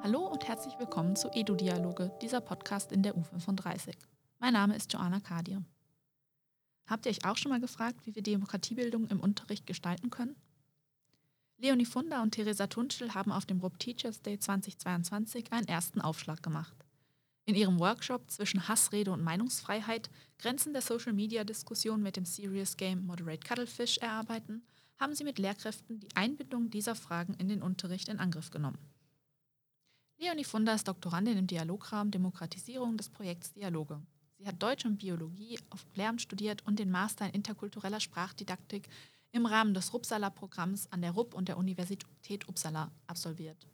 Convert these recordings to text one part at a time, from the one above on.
Hallo und herzlich willkommen zu Edu-Dialoge, dieser Podcast in der U35. Mein Name ist Joanna Kadir. Habt ihr euch auch schon mal gefragt, wie wir Demokratiebildung im Unterricht gestalten können? Leonie Funder und Theresa Tunschel haben auf dem RUB Teachers Day 2022 einen ersten Aufschlag gemacht. In ihrem Workshop zwischen Hassrede und Meinungsfreiheit Grenzen der Social-Media-Diskussion mit dem Serious Game Moderate Cuttlefish erarbeiten, haben sie mit Lehrkräften die Einbindung dieser Fragen in den Unterricht in Angriff genommen. Leonie Funder ist Doktorandin im Dialograhmen Demokratisierung des Projekts Dialoge. Sie hat Deutsch und Biologie auf Lehramt studiert und den Master in interkultureller Sprachdidaktik im Rahmen des Rupsala-Programms an der RUB und der Universität Uppsala absolviert.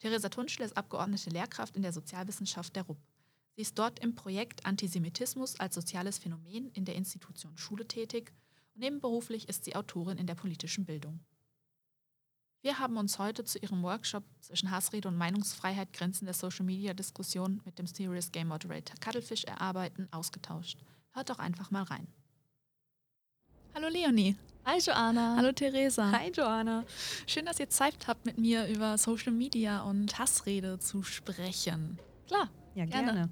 Theresa Tunschle ist abgeordnete Lehrkraft in der Sozialwissenschaft der RUB. Sie ist dort im Projekt Antisemitismus als soziales Phänomen in der Institution Schule tätig und nebenberuflich ist sie Autorin in der politischen Bildung. Wir haben uns heute zu Ihrem Workshop zwischen Hassrede und Meinungsfreiheit Grenzen der Social-Media-Diskussion mit dem Serious Game Moderator Cuttlefish erarbeiten ausgetauscht. Hört doch einfach mal rein. Hallo Leonie. Hi Joanna. Hallo Theresa. Hi Joanna. Schön, dass ihr Zeit habt, mit mir über Social Media und Hassrede zu sprechen. Klar, ja gerne. gerne.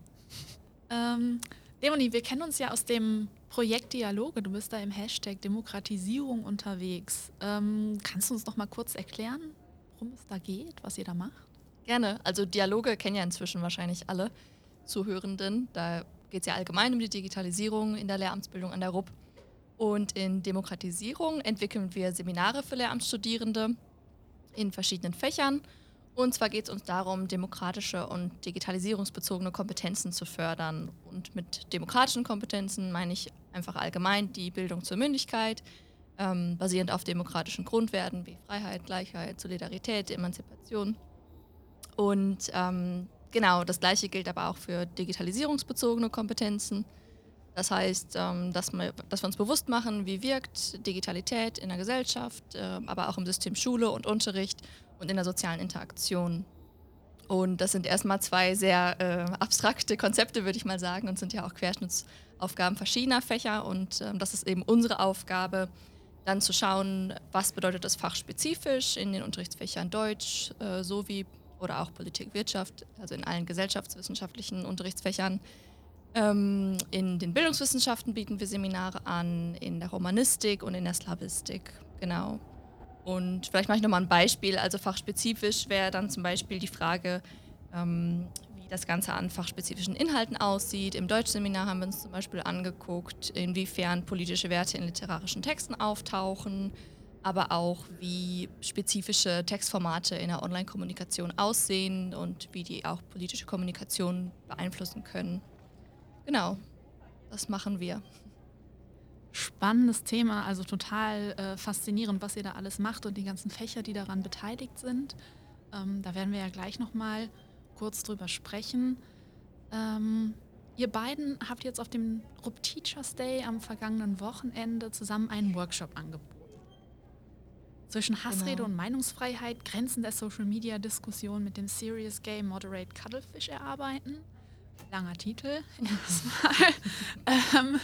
Ähm, Leonie, wir kennen uns ja aus dem Projekt Dialoge. Du bist da im Hashtag Demokratisierung unterwegs. Ähm, kannst du uns noch mal kurz erklären, worum es da geht, was ihr da macht? Gerne. Also Dialoge kennen ja inzwischen wahrscheinlich alle Zuhörenden. Da geht es ja allgemein um die Digitalisierung in der Lehramtsbildung an der RUB. Und in Demokratisierung entwickeln wir Seminare für Lehramtsstudierende in verschiedenen Fächern. Und zwar geht es uns darum, demokratische und digitalisierungsbezogene Kompetenzen zu fördern. Und mit demokratischen Kompetenzen meine ich einfach allgemein die Bildung zur Mündigkeit, ähm, basierend auf demokratischen Grundwerten wie Freiheit, Gleichheit, Solidarität, Emanzipation. Und ähm, genau, das Gleiche gilt aber auch für digitalisierungsbezogene Kompetenzen. Das heißt, ähm, dass, wir, uns bewusst machen, wie wirkt Digitalität in der Gesellschaft, äh, aber auch im System Schule und Unterricht und in der sozialen Interaktion. Und das sind erstmal zwei sehr äh, abstrakte Konzepte, würde ich mal sagen, und sind ja auch Querschnittsaufgaben verschiedener Fächer. Und ähm, das ist eben unsere Aufgabe, dann zu schauen, was bedeutet das fachspezifisch in den Unterrichtsfächern Deutsch äh, sowie oder auch Politik, Wirtschaft, also in allen gesellschaftswissenschaftlichen Unterrichtsfächern. Ähm, in den Bildungswissenschaften bieten wir Seminare an, in der Romanistik und in der Slavistik, genau. Und vielleicht mache ich nochmal ein Beispiel. Also fachspezifisch wäre dann zum Beispiel die Frage, ähm, wie das Ganze an fachspezifischen Inhalten aussieht. Im Deutschseminar haben wir uns zum Beispiel angeguckt, inwiefern politische Werte in literarischen Texten auftauchen, aber auch wie spezifische Textformate in der Online-Kommunikation aussehen und wie die auch politische Kommunikation beeinflussen können. Genau, das machen wir spannendes Thema, also total äh, faszinierend, was ihr da alles macht und die ganzen Fächer, die daran beteiligt sind. Ähm, da werden wir ja gleich noch mal kurz drüber sprechen. Ähm, ihr beiden habt jetzt auf dem RUB Teachers Day am vergangenen Wochenende zusammen einen Workshop angeboten. Zwischen Hassrede genau. und Meinungsfreiheit, Grenzen der Social Media Diskussion mit dem Serious Game Moderate Cuttlefish erarbeiten. Langer Titel erstmal. ähm,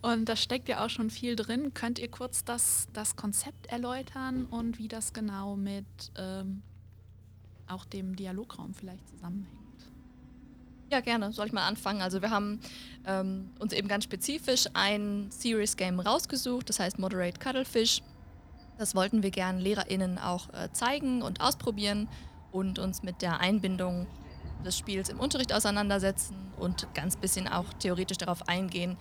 und da steckt ja auch schon viel drin. Könnt ihr kurz das, das Konzept erläutern und wie das genau mit ähm, auch dem Dialograum vielleicht zusammenhängt? Ja, gerne. Soll ich mal anfangen? Also wir haben ähm, uns eben ganz spezifisch ein Serious Game rausgesucht, das heißt Moderate Cuttlefish. Das wollten wir gern LehrerInnen auch äh, zeigen und ausprobieren und uns mit der Einbindung des Spiels im Unterricht auseinandersetzen und ganz bisschen auch theoretisch darauf eingehen,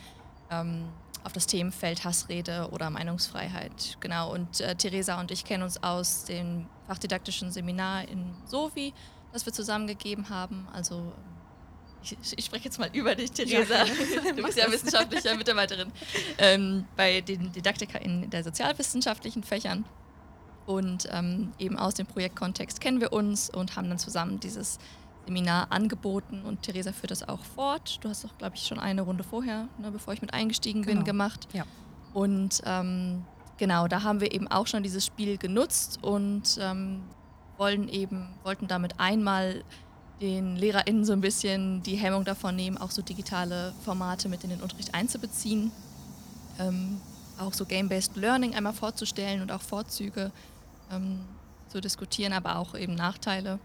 ähm, auf das Themenfeld Hassrede oder Meinungsfreiheit. Genau, und äh, Theresa und ich kennen uns aus dem fachdidaktischen Seminar in Sovi, das wir zusammengegeben haben. Also ich, ich spreche jetzt mal über dich, Theresa. Ja. Du bist ja wissenschaftliche Mitarbeiterin ähm, bei den Didaktikern der sozialwissenschaftlichen Fächern. Und ähm, eben aus dem Projektkontext kennen wir uns und haben dann zusammen dieses Seminar angeboten und Theresa führt das auch fort. Du hast doch, glaube ich, schon eine Runde vorher, ne, bevor ich mit eingestiegen genau. bin, gemacht. Ja. Und ähm, genau, da haben wir eben auch schon dieses Spiel genutzt und ähm, wollen eben, wollten damit einmal den LehrerInnen so ein bisschen die Hemmung davon nehmen, auch so digitale Formate mit in den Unterricht einzubeziehen. Ähm, auch so Game-Based Learning einmal vorzustellen und auch Vorzüge ähm, zu diskutieren, aber auch eben Nachteile.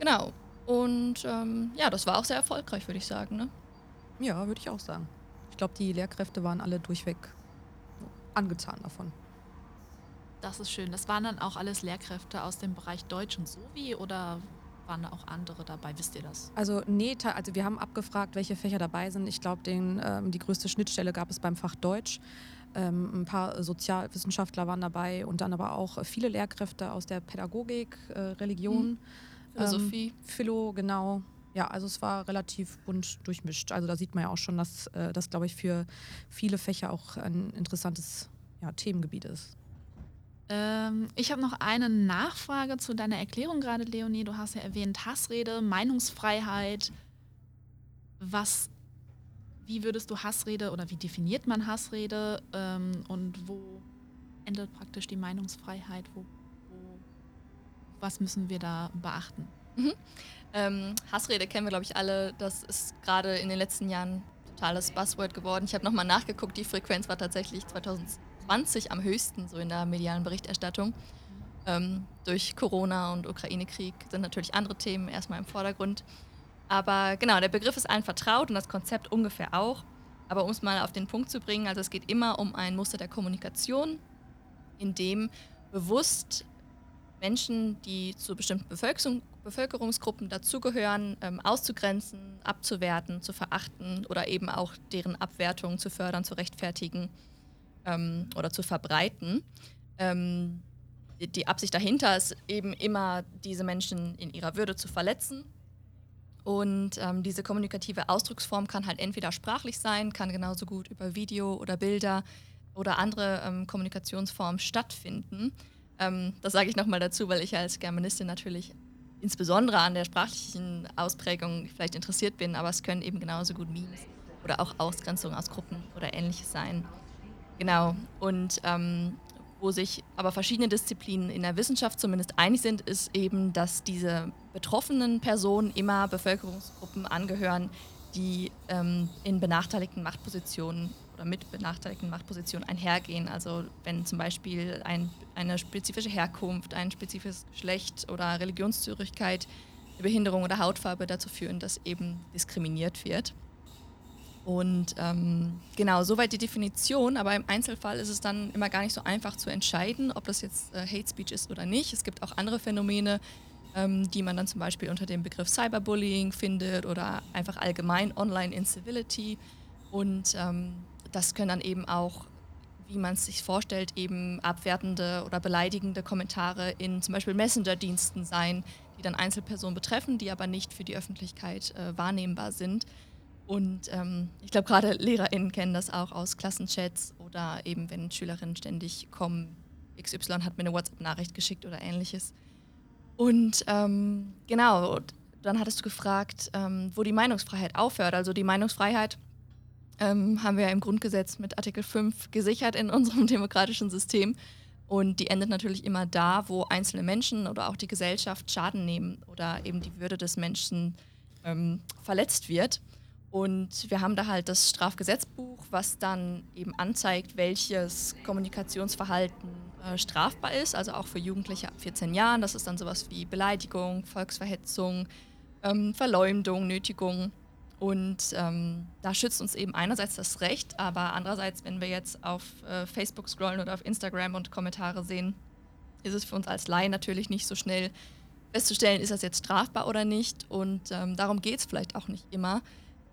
Genau. Und ähm, ja, das war auch sehr erfolgreich, würde ich sagen. Ne? Ja, würde ich auch sagen. Ich glaube, die Lehrkräfte waren alle durchweg angetan davon. Das ist schön. Das waren dann auch alles Lehrkräfte aus dem Bereich Deutsch und Sovi oder waren da auch andere dabei? Wisst ihr das? Also nee, also wir haben abgefragt, welche Fächer dabei sind. Ich glaube, ähm, die größte Schnittstelle gab es beim Fach Deutsch. Ähm, ein paar Sozialwissenschaftler waren dabei und dann aber auch viele Lehrkräfte aus der Pädagogik, äh, Religion, mhm. Philosophie. Ähm, Philo, genau. Ja, also es war relativ bunt durchmischt. Also da sieht man ja auch schon, dass äh, das, glaube ich, für viele Fächer auch ein interessantes ja, Themengebiet ist. Ähm, ich habe noch eine Nachfrage zu deiner Erklärung gerade, Leonie. Du hast ja erwähnt Hassrede, Meinungsfreiheit. Was, wie würdest du Hassrede oder wie definiert man Hassrede ähm, und wo endet praktisch die Meinungsfreiheit? Wo, wo, was müssen wir da beachten? Mhm. Ähm, Hassrede kennen wir, glaube ich, alle. Das ist gerade in den letzten Jahren totales Buzzword geworden. Ich habe nochmal nachgeguckt, die Frequenz war tatsächlich 2000 2020 am höchsten so in der medialen Berichterstattung. Ähm, durch Corona und Ukraine-Krieg sind natürlich andere Themen erstmal im Vordergrund. Aber genau, der Begriff ist allen vertraut und das Konzept ungefähr auch. Aber um es mal auf den Punkt zu bringen, also es geht immer um ein Muster der Kommunikation, in dem bewusst Menschen, die zu bestimmten Bevölkerung, Bevölkerungsgruppen dazugehören, ähm, auszugrenzen, abzuwerten, zu verachten oder eben auch deren Abwertung zu fördern, zu rechtfertigen ähm, oder zu verbreiten. Ähm, die, die Absicht dahinter ist eben immer, diese Menschen in ihrer Würde zu verletzen. Und ähm, diese kommunikative Ausdrucksform kann halt entweder sprachlich sein, kann genauso gut über Video oder Bilder oder andere ähm, Kommunikationsformen stattfinden. Ähm, das sage ich nochmal dazu, weil ich als Germanistin natürlich insbesondere an der sprachlichen Ausprägung vielleicht interessiert bin, aber es können eben genauso gut Memes oder auch Ausgrenzungen aus Gruppen oder ähnliches sein. Genau. Und ähm, wo sich aber verschiedene Disziplinen in der Wissenschaft zumindest einig sind, ist eben, dass diese betroffenen Personen immer Bevölkerungsgruppen angehören, die ähm, in benachteiligten Machtpositionen oder mit benachteiligten Machtpositionen einhergehen. Also wenn zum Beispiel ein, eine spezifische Herkunft, ein spezifisches Geschlecht oder Religionszürigkeit, Behinderung oder Hautfarbe dazu führen, dass eben diskriminiert wird. Und ähm, genau, soweit die Definition, aber im Einzelfall ist es dann immer gar nicht so einfach zu entscheiden, ob das jetzt äh, Hate Speech ist oder nicht. Es gibt auch andere Phänomene, ähm, die man dann zum Beispiel unter dem Begriff Cyberbullying findet oder einfach allgemein Online-Incivility. Und ähm, das können dann eben auch, wie man es sich vorstellt, eben abwertende oder beleidigende Kommentare in zum Beispiel Messenger-Diensten sein, die dann Einzelpersonen betreffen, die aber nicht für die Öffentlichkeit äh, wahrnehmbar sind. Und ähm, ich glaube, gerade LehrerInnen kennen das auch aus Klassenchats oder eben, wenn Schülerinnen ständig kommen, XY hat mir eine WhatsApp-Nachricht geschickt oder ähnliches. Und ähm, genau, dann hattest du gefragt, ähm, wo die Meinungsfreiheit aufhört. Also die Meinungsfreiheit ähm, haben wir im Grundgesetz mit Artikel 5 gesichert in unserem demokratischen System. Und die endet natürlich immer da, wo einzelne Menschen oder auch die Gesellschaft Schaden nehmen oder eben die Würde des Menschen ähm, verletzt wird. Und wir haben da halt das Strafgesetzbuch, was dann eben anzeigt, welches Kommunikationsverhalten äh, strafbar ist, also auch für Jugendliche ab 14 Jahren. Das ist dann sowas wie Beleidigung, Volksverhetzung, ähm, Verleumdung, Nötigung. Und ähm, da schützt uns eben einerseits das Recht, aber andererseits, wenn wir jetzt auf äh, Facebook scrollen oder auf Instagram und Kommentare sehen, ist es für uns als Laien natürlich nicht so schnell festzustellen, ist das jetzt strafbar oder nicht. Und ähm, darum geht es vielleicht auch nicht immer.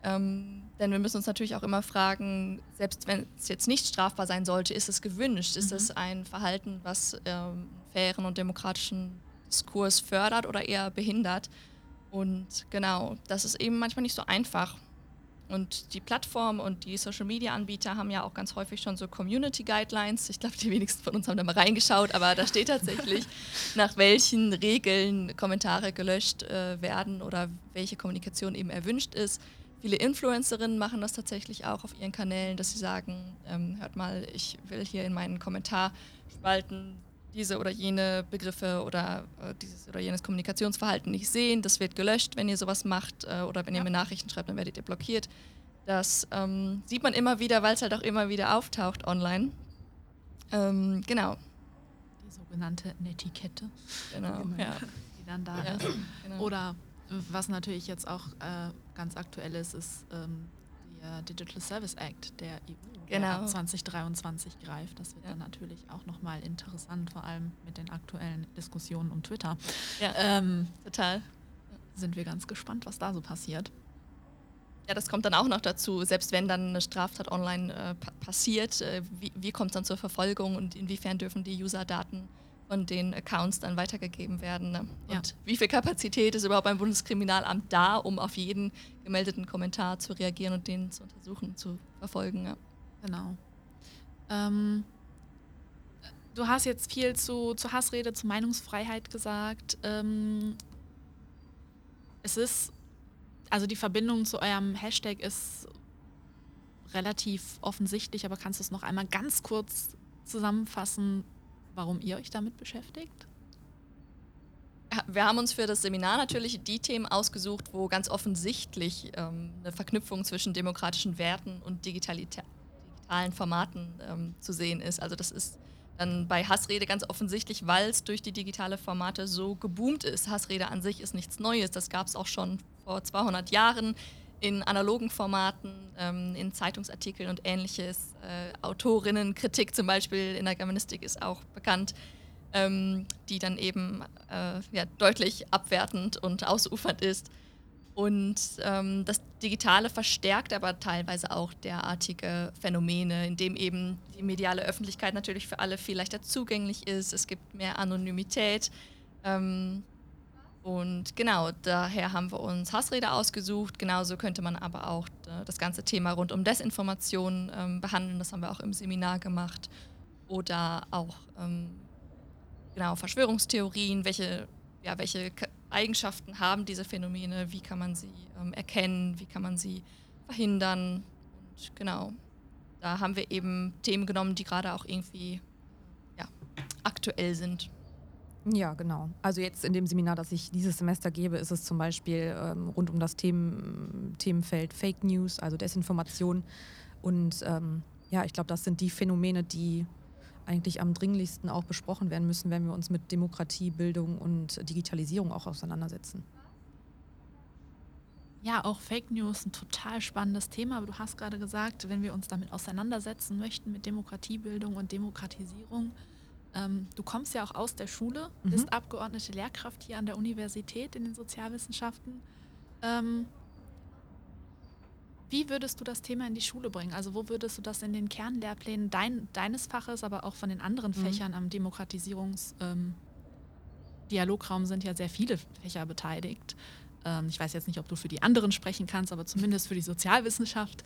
Ähm, denn wir müssen uns natürlich auch immer fragen, selbst wenn es jetzt nicht strafbar sein sollte, ist es gewünscht? Ist mhm. es ein Verhalten, was ähm, fairen und demokratischen Diskurs fördert oder eher behindert? Und genau, das ist eben manchmal nicht so einfach. Und die Plattform und die Social-Media-Anbieter haben ja auch ganz häufig schon so Community-Guidelines. Ich glaube, die wenigsten von uns haben da mal reingeschaut, aber da steht tatsächlich, nach welchen Regeln Kommentare gelöscht äh, werden oder welche Kommunikation eben erwünscht ist. Viele Influencerinnen machen das tatsächlich auch auf ihren Kanälen, dass sie sagen, ähm, hört mal, ich will hier in meinen Kommentarspalten diese oder jene Begriffe oder äh, dieses oder jenes Kommunikationsverhalten nicht sehen. Das wird gelöscht, wenn ihr sowas macht äh, oder wenn ja. ihr mir Nachrichten schreibt, dann werdet ihr blockiert. Das ähm, sieht man immer wieder, weil es halt auch immer wieder auftaucht online. Ähm, genau. Die sogenannte Netiquette. Genau, ja. die dann da ja, ist. Genau. Oder was natürlich jetzt auch äh, ganz aktuell ist, ist ähm, der Digital Service Act der EU, genau. der ab 2023 greift. Das wird ja. dann natürlich auch nochmal interessant, vor allem mit den aktuellen Diskussionen um Twitter. Ja, ähm, total. Sind wir ganz gespannt, was da so passiert. Ja, das kommt dann auch noch dazu, selbst wenn dann eine Straftat online äh, passiert, äh, wie, wie kommt es dann zur Verfolgung und inwiefern dürfen die User-Daten von den Accounts dann weitergegeben werden. Ne? Ja. Und wie viel Kapazität ist überhaupt beim Bundeskriminalamt da, um auf jeden gemeldeten Kommentar zu reagieren und den zu untersuchen, zu verfolgen? Ja. Genau. Ähm, du hast jetzt viel zu, zu Hassrede, zu Meinungsfreiheit gesagt. Ähm, es ist, also die Verbindung zu eurem Hashtag ist relativ offensichtlich, aber kannst du es noch einmal ganz kurz zusammenfassen, warum ihr euch damit beschäftigt? Wir haben uns für das Seminar natürlich die Themen ausgesucht, wo ganz offensichtlich ähm, eine Verknüpfung zwischen demokratischen Werten und digitalen Formaten ähm, zu sehen ist. Also das ist dann bei Hassrede ganz offensichtlich, weil es durch die digitale Formate so geboomt ist. Hassrede an sich ist nichts Neues, das gab es auch schon vor 200 Jahren in analogen Formaten, ähm, in Zeitungsartikeln und ähnliches. Äh, Autorinnenkritik zum Beispiel in der Germanistik ist auch bekannt, ähm, die dann eben äh, ja, deutlich abwertend und ausufernd ist. Und ähm, das Digitale verstärkt aber teilweise auch derartige Phänomene, indem eben die mediale Öffentlichkeit natürlich für alle viel leichter zugänglich ist. Es gibt mehr Anonymität. Ähm, und genau, daher haben wir uns Hassrede ausgesucht. Genauso könnte man aber auch äh, das ganze Thema rund um Desinformation ähm, behandeln. Das haben wir auch im Seminar gemacht. Oder auch ähm, genau, Verschwörungstheorien, welche, ja, welche Eigenschaften haben diese Phänomene, wie kann man sie ähm, erkennen, wie kann man sie verhindern. Und genau, da haben wir eben Themen genommen, die gerade auch irgendwie ja, aktuell sind. Ja, genau. Also jetzt in dem Seminar, das ich dieses Semester gebe, ist es zum Beispiel ähm, rund um das Themen, Themenfeld Fake News, also Desinformation. Und ähm, ja, ich glaube, das sind die Phänomene, die eigentlich am dringlichsten auch besprochen werden müssen, wenn wir uns mit Demokratie, Bildung und Digitalisierung auch auseinandersetzen. Ja, auch Fake News ein total spannendes Thema, aber du hast gerade gesagt, wenn wir uns damit auseinandersetzen möchten mit Demokratiebildung und Demokratisierung, ähm, du kommst ja auch aus der Schule, mhm. bist abgeordnete Lehrkraft hier an der Universität in den Sozialwissenschaften. Ähm, wie würdest du das Thema in die Schule bringen? Also wo würdest du das in den Kernlehrplänen dein, deines Faches, aber auch von den anderen mhm. Fächern am Demokratisierungsdialograum ähm, sind ja sehr viele Fächer beteiligt. Ähm, ich weiß jetzt nicht, ob du für die anderen sprechen kannst, aber zumindest für die Sozialwissenschaft.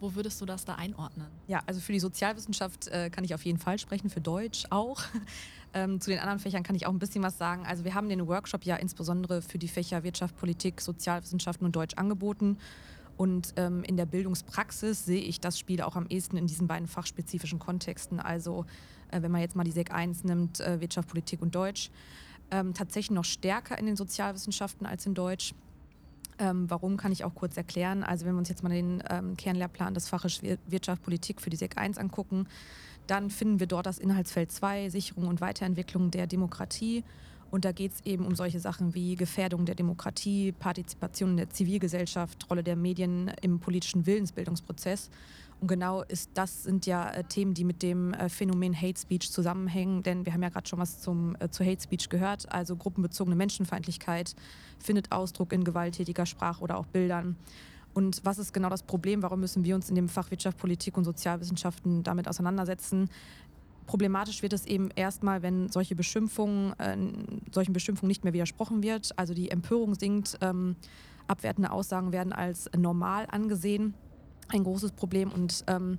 Wo würdest du das da einordnen? Ja, also für die Sozialwissenschaft äh, kann ich auf jeden Fall sprechen, für Deutsch auch. ähm, zu den anderen Fächern kann ich auch ein bisschen was sagen. Also wir haben den Workshop ja insbesondere für die Fächer Wirtschaft, Politik, Sozialwissenschaften und Deutsch angeboten. Und ähm, in der Bildungspraxis sehe ich das Spiel auch am ehesten in diesen beiden fachspezifischen Kontexten. Also äh, wenn man jetzt mal die SEC 1 nimmt, äh, Wirtschaft, Politik und Deutsch, ähm, tatsächlich noch stärker in den Sozialwissenschaften als in Deutsch. Ähm, warum kann ich auch kurz erklären? Also wenn wir uns jetzt mal den ähm, Kernlehrplan des Faches Wirtschaft Politik für die SEC 1 angucken, dann finden wir dort das Inhaltsfeld 2, Sicherung und Weiterentwicklung der Demokratie. Und da geht es eben um solche Sachen wie Gefährdung der Demokratie, Partizipation in der Zivilgesellschaft, Rolle der Medien im politischen Willensbildungsprozess. Und genau ist das sind ja äh, Themen, die mit dem äh, Phänomen Hate Speech zusammenhängen, denn wir haben ja gerade schon was zum, äh, zu Hate Speech gehört. Also gruppenbezogene Menschenfeindlichkeit findet Ausdruck in gewalttätiger Sprache oder auch Bildern. Und was ist genau das Problem? Warum müssen wir uns in dem Fach Wirtschaft, Politik und Sozialwissenschaften damit auseinandersetzen? Problematisch wird es eben erstmal, wenn solche Beschimpfungen, äh, solchen Beschimpfungen nicht mehr widersprochen wird. Also die Empörung sinkt, ähm, abwertende Aussagen werden als normal angesehen ein großes Problem. Und ähm,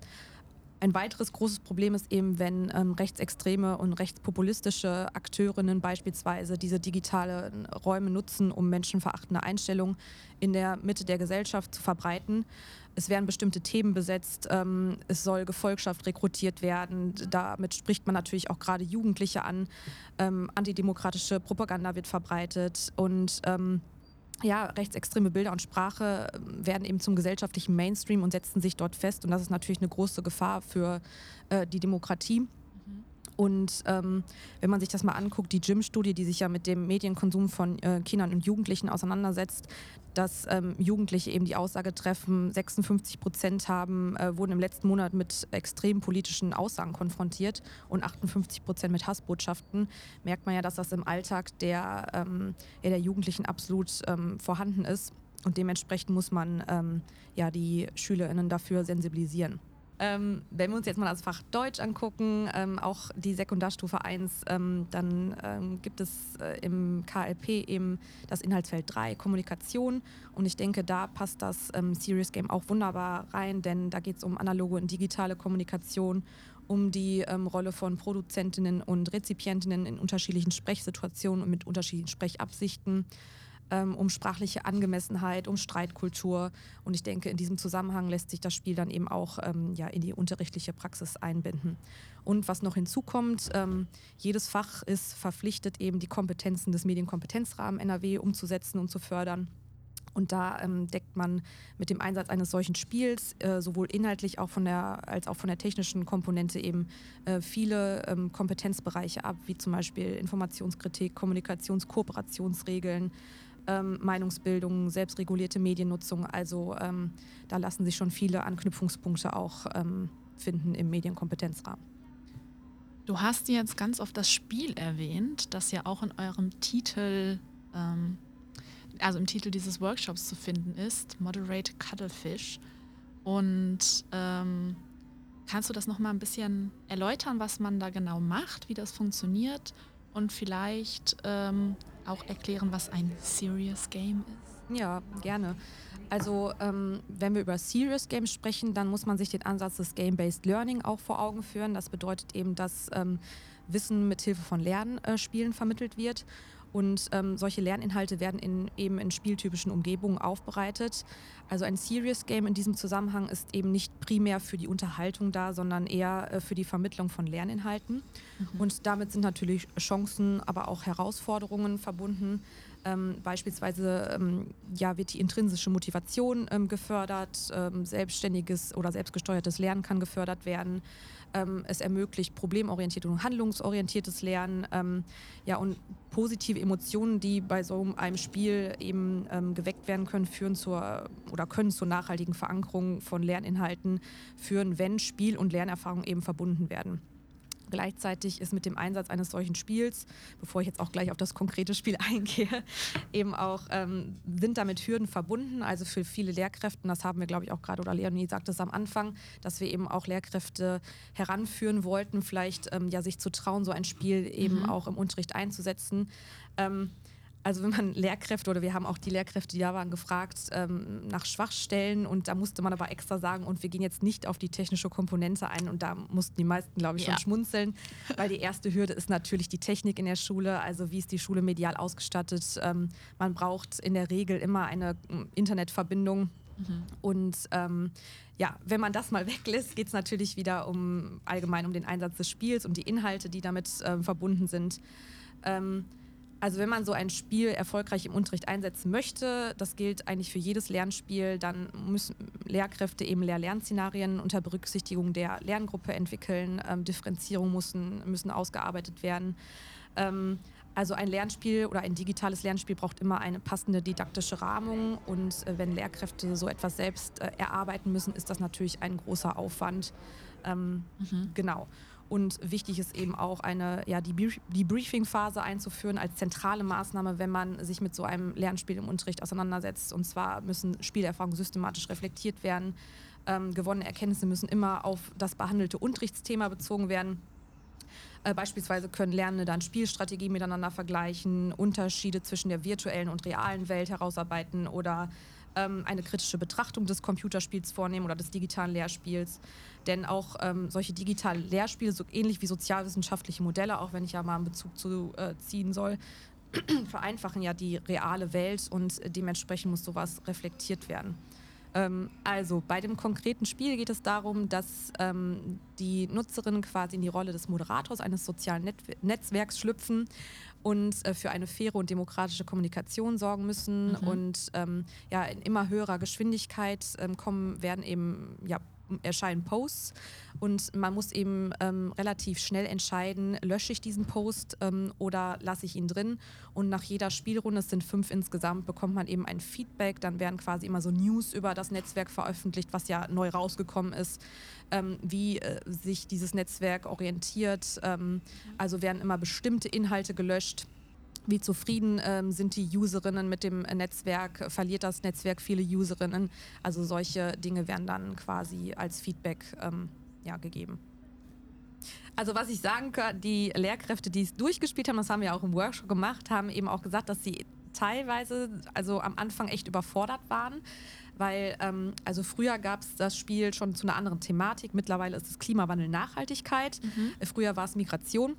ein weiteres großes Problem ist eben, wenn ähm, rechtsextreme und rechtspopulistische Akteurinnen beispielsweise diese digitalen Räume nutzen, um menschenverachtende Einstellungen in der Mitte der Gesellschaft zu verbreiten. Es werden bestimmte Themen besetzt, ähm, es soll Gefolgschaft rekrutiert werden. Damit spricht man natürlich auch gerade Jugendliche an. Ähm, antidemokratische Propaganda wird verbreitet und ähm, ja, rechtsextreme Bilder und Sprache ähm, werden eben zum gesellschaftlichen Mainstream und setzen sich dort fest. Und das ist natürlich eine große Gefahr für äh, die Demokratie. Und ähm, wenn man sich das mal anguckt, die Gym-Studie, die sich ja mit dem Medienkonsum von äh, Kindern und Jugendlichen auseinandersetzt, dass ähm, Jugendliche eben die Aussage treffen, 56 Prozent haben, äh, wurden im letzten Monat mit extrem politischen Aussagen konfrontiert und 58 Prozent mit Hassbotschaften, merkt man ja, dass das im Alltag der, ähm, der Jugendlichen absolut ähm, vorhanden ist. Und dementsprechend muss man ähm, ja, die SchülerInnen dafür sensibilisieren. Ähm, wenn wir uns jetzt mal das Fach Deutsch angucken, ähm, auch die Sekundarstufe 1, ähm, dann ähm, gibt es äh, im KLP eben das Inhaltsfeld 3, Kommunikation. Und ich denke, da passt das ähm, Serious Game auch wunderbar rein, denn da geht es um analoge und digitale Kommunikation, um die ähm, Rolle von Produzentinnen und Rezipientinnen in unterschiedlichen Sprechsituationen und mit unterschiedlichen Sprechabsichten ähm, um sprachliche Angemessenheit, um Streitkultur. Und ich denke, in diesem Zusammenhang lässt sich das Spiel dann eben auch ähm, ja, in die unterrichtliche Praxis einbinden. Und was noch hinzukommt, ähm, jedes Fach ist verpflichtet, eben die Kompetenzen des Medienkompetenzrahmen NRW umzusetzen und zu fördern. Und da ähm, deckt man mit dem Einsatz eines solchen Spiels äh, sowohl inhaltlich auch von der, als auch von der technischen Komponente eben äh, viele ähm, Kompetenzbereiche ab, wie zum Beispiel Informationskritik, Kommunikations-, Kooperationsregeln, ähm, Meinungsbildung, selbstregulierte Mediennutzung. Also ähm, da lassen sich schon viele Anknüpfungspunkte auch ähm, finden im Medienkompetenzrahmen. Du hast jetzt ganz oft das Spiel erwähnt, das ja auch in eurem Titel, ähm, also im Titel dieses Workshops zu finden ist, Moderate Cuttlefish. Und ähm, kannst du das nochmal ein bisschen erläutern, was man da genau macht, wie das funktioniert und vielleicht ähm, auch erklären, was ein Serious Game ist? Ja, gerne. Also ähm, wenn wir über Serious Games sprechen, dann muss man sich den Ansatz des Game-Based Learning auch vor Augen führen. Das bedeutet eben, dass ähm, Wissen mit Hilfe von Lernspielen äh, vermittelt wird. Und ähm, solche Lerninhalte werden in, eben in spieltypischen Umgebungen aufbereitet. Also ein Serious Game in diesem Zusammenhang ist eben nicht primär für die Unterhaltung da, sondern eher äh, für die Vermittlung von Lerninhalten. Mhm. Und damit sind natürlich Chancen, aber auch Herausforderungen verbunden. Ähm, beispielsweise ähm, ja, wird die intrinsische Motivation ähm, gefördert, ähm, selbstständiges oder selbstgesteuertes Lernen kann gefördert werden. Ähm, es ermöglicht problemorientiertes und handlungsorientiertes Lernen. Ähm, ja, und positive Emotionen, die bei so einem Spiel eben geweckt werden können, führen zur oder können zur nachhaltigen Verankerung von Lerninhalten führen, wenn Spiel und Lernerfahrung eben verbunden werden. Gleichzeitig ist mit dem Einsatz eines solchen Spiels, bevor ich jetzt auch gleich auf das konkrete Spiel eingehe, eben auch ähm, sind damit Hürden verbunden. Also für viele Lehrkräfte, das haben wir, glaube ich, auch gerade, oder Leonie sagte es am Anfang, dass wir eben auch Lehrkräfte heranführen wollten, vielleicht ähm, ja sich zu trauen, so ein Spiel eben mhm. auch im Unterricht einzusetzen. Ähm, also wenn man Lehrkräfte oder wir haben auch die Lehrkräfte, die da waren, gefragt ähm, nach Schwachstellen und da musste man aber extra sagen, und wir gehen jetzt nicht auf die technische Komponente ein und da mussten die meisten, glaube ich, ja. schon schmunzeln, weil die erste Hürde ist natürlich die Technik in der Schule, also wie ist die Schule medial ausgestattet. Ähm, man braucht in der Regel immer eine ähm, Internetverbindung mhm. und ähm, ja, wenn man das mal weglässt, geht es natürlich wieder um allgemein um den Einsatz des Spiels, um die Inhalte, die damit äh, verbunden sind. Ähm, also wenn man so ein Spiel erfolgreich im Unterricht einsetzen möchte, das gilt eigentlich für jedes Lernspiel, dann müssen Lehrkräfte eben Lehr-Lernszenarien unter Berücksichtigung der Lerngruppe entwickeln. Ähm, Differenzierung müssen, müssen ausgearbeitet werden. Ähm, also ein Lernspiel oder ein digitales Lernspiel braucht immer eine passende didaktische Rahmung und äh, wenn Lehrkräfte so etwas selbst äh, erarbeiten müssen, ist das natürlich ein großer Aufwand. Ähm, mhm. Genau. Und wichtig ist eben auch eine, ja, die, die Briefing-Phase einzuführen als zentrale Maßnahme, wenn man sich mit so einem Lernspiel im Unterricht auseinandersetzt. Und zwar müssen Spielerfahrungen systematisch reflektiert werden. Ähm, gewonnene Erkenntnisse müssen immer auf das behandelte Unterrichtsthema bezogen werden. Äh, beispielsweise können Lernende dann Spielstrategien miteinander vergleichen, Unterschiede zwischen der virtuellen und realen Welt herausarbeiten oder ähm, eine kritische Betrachtung des Computerspiels vornehmen oder des digitalen Lehrspiels. Denn auch ähm, solche digitalen Lehrspiele, so ähnlich wie sozialwissenschaftliche Modelle, auch wenn ich ja mal einen Bezug zu äh, ziehen soll, vereinfachen ja die reale Welt und dementsprechend muss sowas reflektiert werden. Ähm, also bei dem konkreten Spiel geht es darum, dass ähm, die Nutzerinnen quasi in die Rolle des Moderators eines sozialen Net Netzwerks schlüpfen und äh, für eine faire und demokratische Kommunikation sorgen müssen. Mhm. Und ähm, ja, in immer höherer Geschwindigkeit ähm, kommen, werden eben ja, erscheinen Posts und man muss eben ähm, relativ schnell entscheiden, lösche ich diesen Post ähm, oder lasse ich ihn drin. Und nach jeder Spielrunde, es sind fünf insgesamt, bekommt man eben ein Feedback. Dann werden quasi immer so News über das Netzwerk veröffentlicht, was ja neu rausgekommen ist, ähm, wie äh, sich dieses Netzwerk orientiert. Ähm, also werden immer bestimmte Inhalte gelöscht wie zufrieden ähm, sind die Userinnen mit dem Netzwerk? Verliert das Netzwerk viele Userinnen? Also solche Dinge werden dann quasi als Feedback ähm, ja, gegeben. Also was ich sagen kann, die Lehrkräfte, die es durchgespielt haben, das haben wir auch im Workshop gemacht, haben eben auch gesagt, dass sie teilweise, also am Anfang echt überfordert waren, weil ähm, also früher gab es das Spiel schon zu einer anderen Thematik, mittlerweile ist es Klimawandel, Nachhaltigkeit, mhm. früher war es Migration.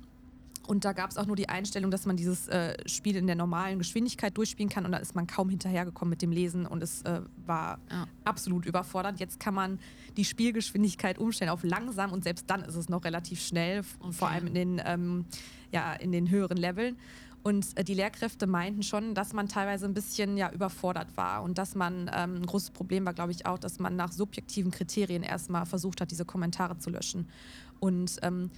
Und da gab es auch nur die Einstellung, dass man dieses äh, Spiel in der normalen Geschwindigkeit durchspielen kann und da ist man kaum hinterhergekommen mit dem Lesen und es äh, war ja. absolut überfordert. Jetzt kann man die Spielgeschwindigkeit umstellen auf langsam und selbst dann ist es noch relativ schnell, okay. vor allem in den, ähm, ja, in den höheren Leveln. Und äh, die Lehrkräfte meinten schon, dass man teilweise ein bisschen ja, überfordert war und dass man, ähm, ein großes Problem war, glaube ich, auch, dass man nach subjektiven Kriterien erstmal versucht hat, diese Kommentare zu löschen. Und ähm,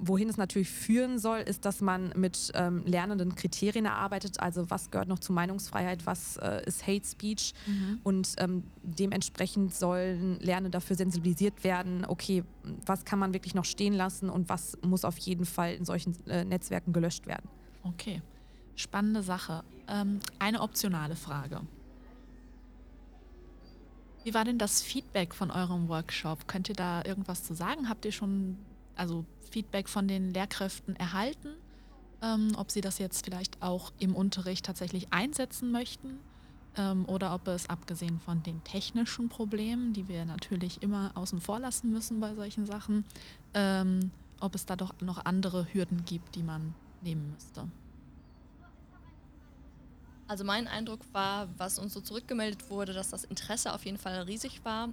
wohin es natürlich führen soll, ist, dass man mit ähm, lernenden Kriterien erarbeitet. Also was gehört noch zur Meinungsfreiheit, was äh, ist Hate Speech mhm. und ähm, dementsprechend sollen Lernende dafür sensibilisiert werden, okay, was kann man wirklich noch stehen lassen und was muss auf jeden Fall in solchen äh, Netzwerken gelöscht werden. Okay, spannende Sache. Ähm, eine optionale Frage. Wie war denn das Feedback von eurem Workshop? Könnt ihr da irgendwas zu sagen? Habt ihr schon also Feedback von den Lehrkräften erhalten, ähm, ob sie das jetzt vielleicht auch im Unterricht tatsächlich einsetzen möchten ähm, oder ob es abgesehen von den technischen Problemen, die wir natürlich immer außen vor lassen müssen bei solchen Sachen, ähm, ob es da doch noch andere Hürden gibt, die man nehmen müsste. Also mein Eindruck war, was uns so zurückgemeldet wurde, dass das Interesse auf jeden Fall riesig war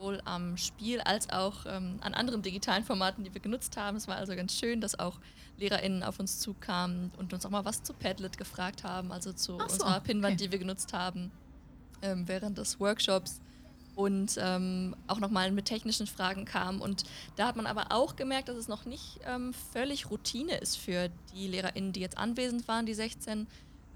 sowohl am Spiel als auch ähm, an anderen digitalen Formaten, die wir genutzt haben. Es war also ganz schön, dass auch LehrerInnen auf uns zukamen und uns auch mal was zu Padlet gefragt haben, also zu so, unserer Pinwand, okay. die wir genutzt haben ähm, während des Workshops und ähm, auch nochmal mit technischen Fragen kam. Und da hat man aber auch gemerkt, dass es noch nicht ähm, völlig Routine ist für die LehrerInnen, die jetzt anwesend waren, die 16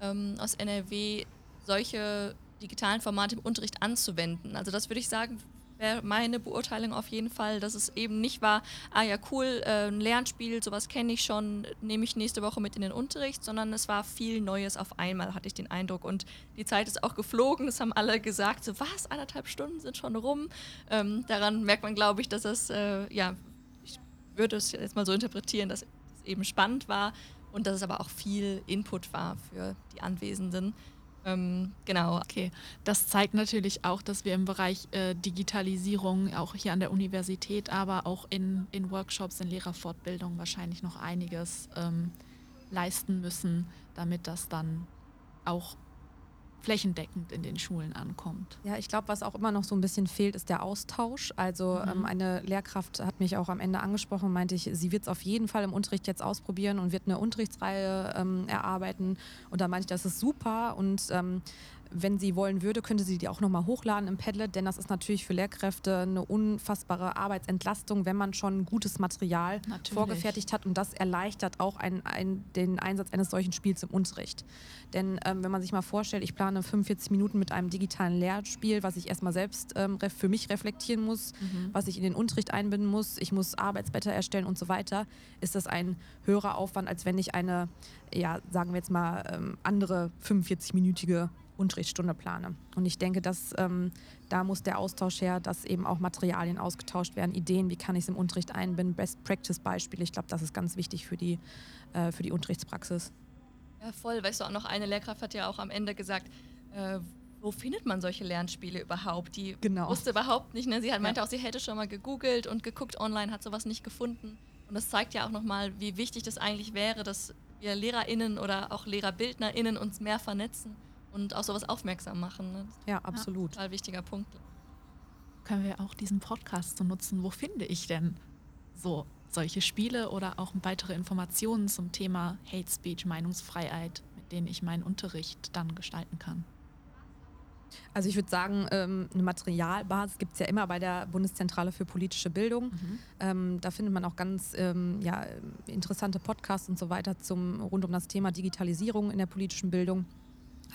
ähm, aus NRW, solche digitalen Formate im Unterricht anzuwenden. Also das würde ich sagen, wäre meine Beurteilung auf jeden Fall, dass es eben nicht war, ah ja cool, äh, ein Lernspiel, sowas kenne ich schon, nehme ich nächste Woche mit in den Unterricht, sondern es war viel Neues auf einmal, hatte ich den Eindruck. Und die Zeit ist auch geflogen, das haben alle gesagt, so was, anderthalb Stunden sind schon rum. Ähm, daran merkt man, glaube ich, dass es, äh, ja, ich würde es jetzt mal so interpretieren, dass es eben spannend war und dass es aber auch viel Input war für die Anwesenden. Ähm, genau. Okay, das zeigt natürlich auch, dass wir im Bereich äh, Digitalisierung, auch hier an der Universität, aber auch in, in Workshops, in Lehrerfortbildung wahrscheinlich noch einiges ähm, leisten müssen, damit das dann auch flächendeckend in den Schulen ankommt. Ja, ich glaube, was auch immer noch so ein bisschen fehlt, ist der Austausch. Also mhm. ähm, eine Lehrkraft hat mich auch am Ende angesprochen und meinte, ich, sie wird es auf jeden Fall im Unterricht jetzt ausprobieren und wird eine Unterrichtsreihe ähm, erarbeiten. Und da meinte ich, das ist super und ähm, wenn sie wollen würde, könnte sie die auch nochmal hochladen im Padlet, denn das ist natürlich für Lehrkräfte eine unfassbare Arbeitsentlastung, wenn man schon gutes Material natürlich. vorgefertigt hat und das erleichtert auch ein, ein, den Einsatz eines solchen Spiels im Unterricht. Denn ähm, wenn man sich mal vorstellt, ich plane 45 Minuten mit einem digitalen Lehrspiel, was ich erstmal selbst ähm, für mich reflektieren muss, mhm. was ich in den Unterricht einbinden muss, ich muss Arbeitsblätter erstellen und so weiter, ist das ein höherer Aufwand, als wenn ich eine, ja, sagen wir jetzt mal, ähm, andere 45-minütige Unterrichtsstunde plane. Und ich denke, dass ähm, da muss der Austausch her, dass eben auch Materialien ausgetauscht werden, Ideen, wie kann ich es im Unterricht einbinden, Best-Practice-Beispiele. Ich glaube, das ist ganz wichtig für die, äh, für die Unterrichtspraxis. Ja, voll. Weißt du, auch noch eine Lehrkraft hat ja auch am Ende gesagt, äh, wo findet man solche Lernspiele überhaupt? Die genau. wusste überhaupt nicht. Ne? Sie hat, meinte ja. auch, sie hätte schon mal gegoogelt und geguckt online, hat sowas nicht gefunden. Und das zeigt ja auch nochmal, wie wichtig das eigentlich wäre, dass wir LehrerInnen oder auch LehrerBildnerInnen uns mehr vernetzen und auch sowas aufmerksam machen. Ne? Ja, absolut. Ja, total wichtiger Punkt. Können wir auch diesen Podcast so nutzen? Wo finde ich denn so solche Spiele oder auch weitere Informationen zum Thema Hate Speech, Meinungsfreiheit, mit denen ich meinen Unterricht dann gestalten kann? Also ich würde sagen, ähm, eine Materialbasis gibt es ja immer bei der Bundeszentrale für politische Bildung. Mhm. Ähm, da findet man auch ganz ähm, ja, interessante Podcasts und so weiter zum, rund um das Thema Digitalisierung in der politischen Bildung.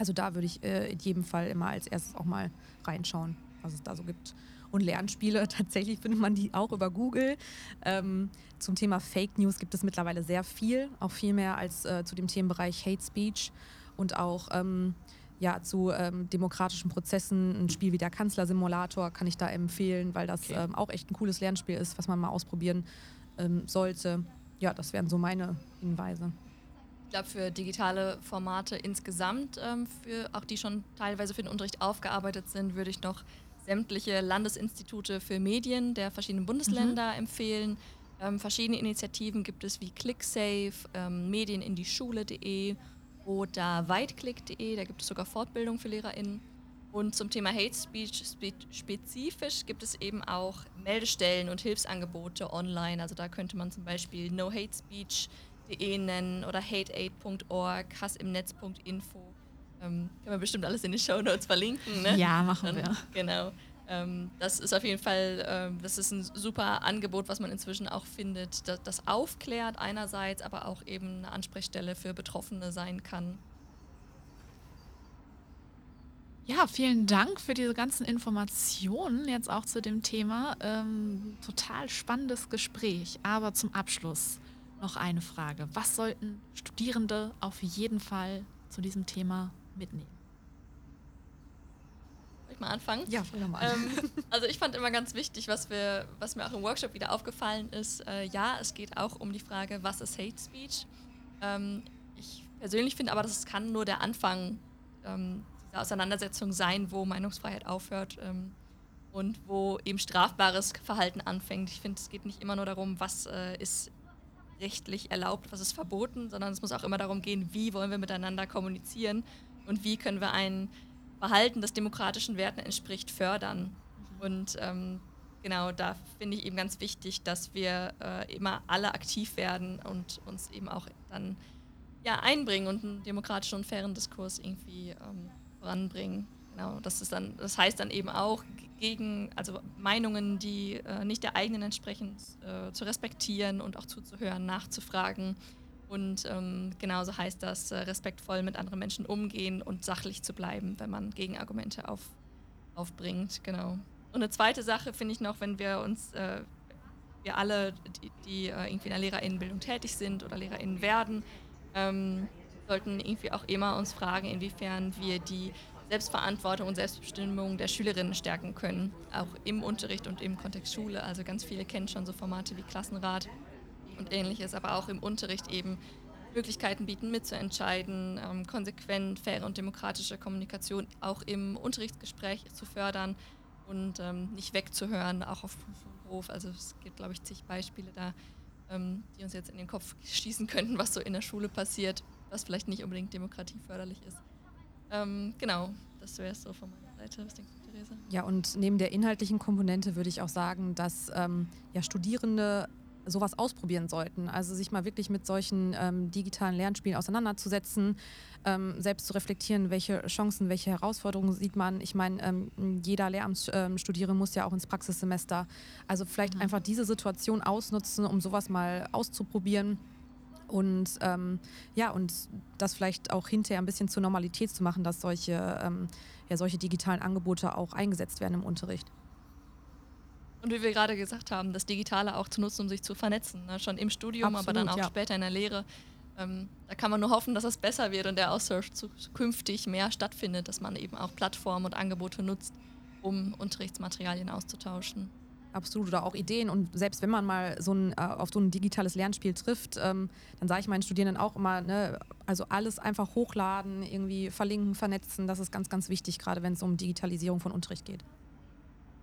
Also da würde ich äh, in jedem Fall immer als erstes auch mal reinschauen, was es da so gibt. Und Lernspiele, tatsächlich findet man die auch über Google. Ähm, zum Thema Fake News gibt es mittlerweile sehr viel, auch viel mehr als äh, zu dem Themenbereich Hate Speech und auch ähm, ja, zu ähm, demokratischen Prozessen. Ein Spiel wie der Kanzlersimulator kann ich da empfehlen, weil das okay. ähm, auch echt ein cooles Lernspiel ist, was man mal ausprobieren ähm, sollte. Ja, das wären so meine Hinweise. Ich glaube, für digitale Formate insgesamt, ähm, für auch die schon teilweise für den Unterricht aufgearbeitet sind, würde ich noch sämtliche Landesinstitute für Medien der verschiedenen Bundesländer mhm. empfehlen. Ähm, verschiedene Initiativen gibt es wie ClickSafe, ähm, MedieninDieschule.de oder weitclick.de, da gibt es sogar Fortbildung für LehrerInnen. Und zum Thema Hate Speech spezifisch gibt es eben auch Meldestellen und Hilfsangebote online. Also da könnte man zum Beispiel nohatespeech.de nennen oder hateaid.org, hassimnetz.info. Ähm, kann man bestimmt alles in den Show Notes verlinken. Ne? Ja, machen wir. Genau. Ähm, das ist auf jeden Fall, ähm, das ist ein super Angebot, was man inzwischen auch findet, das, das aufklärt einerseits, aber auch eben eine Ansprechstelle für Betroffene sein kann. Ja, vielen Dank für diese ganzen Informationen jetzt auch zu dem Thema. Ähm, total spannendes Gespräch. Aber zum Abschluss noch eine Frage. Was sollten Studierende auf jeden Fall zu diesem Thema mitnehmen? mal anfangen? Ja, fang mal an. Ähm, also ich fand immer ganz wichtig, was, wir, was mir auch im Workshop wieder aufgefallen ist, äh, ja, es geht auch um die Frage, was ist Hate Speech? Ähm, ich persönlich finde aber, das kann nur der Anfang ähm, dieser Auseinandersetzung sein, wo Meinungsfreiheit aufhört ähm, und wo eben strafbares Verhalten anfängt. Ich finde, es geht nicht immer nur darum, was äh, ist rechtlich erlaubt, was ist verboten, sondern es muss auch immer darum gehen, wie wollen wir miteinander kommunizieren und wie können wir einen Verhalten, das demokratischen Werten entspricht, fördern. Und ähm, genau da finde ich eben ganz wichtig, dass wir äh, immer alle aktiv werden und uns eben auch dann ja, einbringen und einen demokratischen und fairen Diskurs irgendwie ähm, voranbringen. Genau, das ist dann, das heißt dann eben auch gegen, also Meinungen, die äh, nicht der eigenen entsprechen, äh, zu respektieren und auch zuzuhören, nachzufragen und ähm, genauso heißt das, äh, respektvoll mit anderen Menschen umgehen und sachlich zu bleiben, wenn man Gegenargumente auf, aufbringt. Genau. Und eine zweite Sache finde ich noch, wenn wir uns, äh, wir alle, die, die äh, irgendwie in der Lehrerinnenbildung tätig sind oder Lehrerinnen werden, ähm, sollten irgendwie auch immer uns fragen, inwiefern wir die Selbstverantwortung und Selbstbestimmung der Schülerinnen stärken können, auch im Unterricht und im Kontext Schule. Also ganz viele kennen schon so Formate wie Klassenrat und ähnliches, aber auch im Unterricht eben Möglichkeiten bieten, mitzuentscheiden, ähm, konsequent, faire und demokratische Kommunikation auch im Unterrichtsgespräch zu fördern und ähm, nicht wegzuhören, auch auf dem Hof. Also es gibt, glaube ich, zig Beispiele da, ähm, die uns jetzt in den Kopf schießen könnten, was so in der Schule passiert, was vielleicht nicht unbedingt demokratieförderlich ist. Ähm, genau, das wäre es so von meiner Seite. Was denkst du, Theresa? Ja, und neben der inhaltlichen Komponente würde ich auch sagen, dass ähm, ja, Studierende sowas ausprobieren sollten. Also sich mal wirklich mit solchen ähm, digitalen Lernspielen auseinanderzusetzen, ähm, selbst zu reflektieren, welche Chancen, welche Herausforderungen sieht man. Ich meine, ähm, jeder Lehramtsstudierende muss ja auch ins Praxissemester. Also vielleicht mhm. einfach diese Situation ausnutzen, um sowas mal auszuprobieren. Und ähm, ja, und das vielleicht auch hinterher ein bisschen zur Normalität zu machen, dass solche, ähm, ja, solche digitalen Angebote auch eingesetzt werden im Unterricht. Und wie wir gerade gesagt haben, das Digitale auch zu nutzen, um sich zu vernetzen. Ne? Schon im Studium, Absolut, aber dann auch ja. später in der Lehre. Ähm, da kann man nur hoffen, dass es besser wird und der Austausch zukünftig mehr stattfindet, dass man eben auch Plattformen und Angebote nutzt, um Unterrichtsmaterialien auszutauschen. Absolut, oder auch Ideen. Und selbst wenn man mal so ein, äh, auf so ein digitales Lernspiel trifft, ähm, dann sage ich meinen Studierenden auch immer, ne, also alles einfach hochladen, irgendwie verlinken, vernetzen, das ist ganz, ganz wichtig, gerade wenn es um Digitalisierung von Unterricht geht.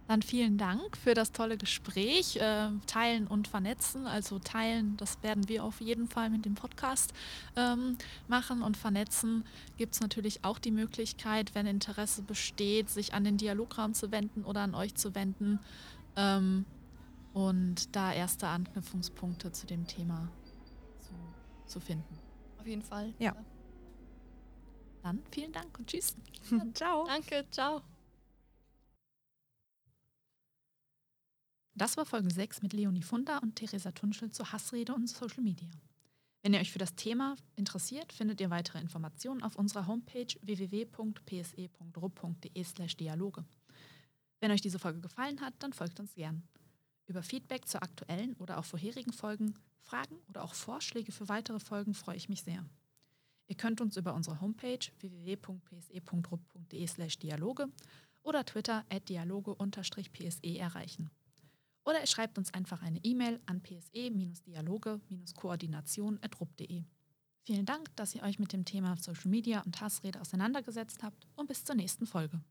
Dann vielen Dank für das tolle Gespräch. Äh, teilen und vernetzen. Also teilen, das werden wir auf jeden Fall mit dem Podcast ähm, machen. Und vernetzen gibt es natürlich auch die Möglichkeit, wenn Interesse besteht, sich an den Dialograum zu wenden oder an euch zu wenden. Ähm, und da erste Anknüpfungspunkte zu dem Thema zu, zu finden. Auf jeden Fall. Ja. Dann vielen Dank und tschüss. Ciao. Danke, ciao. Das war Folge 6 mit Leonie Funda und Theresa Tunschel zur Hassrede und Social Media. Wenn ihr euch für das Thema interessiert, findet ihr weitere Informationen auf unserer Homepage www.pse.rupp.de/dialoge. Wenn euch diese Folge gefallen hat, dann folgt uns gern. Über Feedback zur aktuellen oder auch vorherigen Folgen, Fragen oder auch Vorschläge für weitere Folgen freue ich mich sehr. Ihr könnt uns über unsere Homepage www.pse.rupp.de/dialoge oder Twitter at dialoge-pse erreichen. Oder ihr schreibt uns einfach eine E-Mail an pse-dialoge-koordination.rupp.de. Vielen Dank, dass ihr euch mit dem Thema Social Media und Hassrede auseinandergesetzt habt und bis zur nächsten Folge.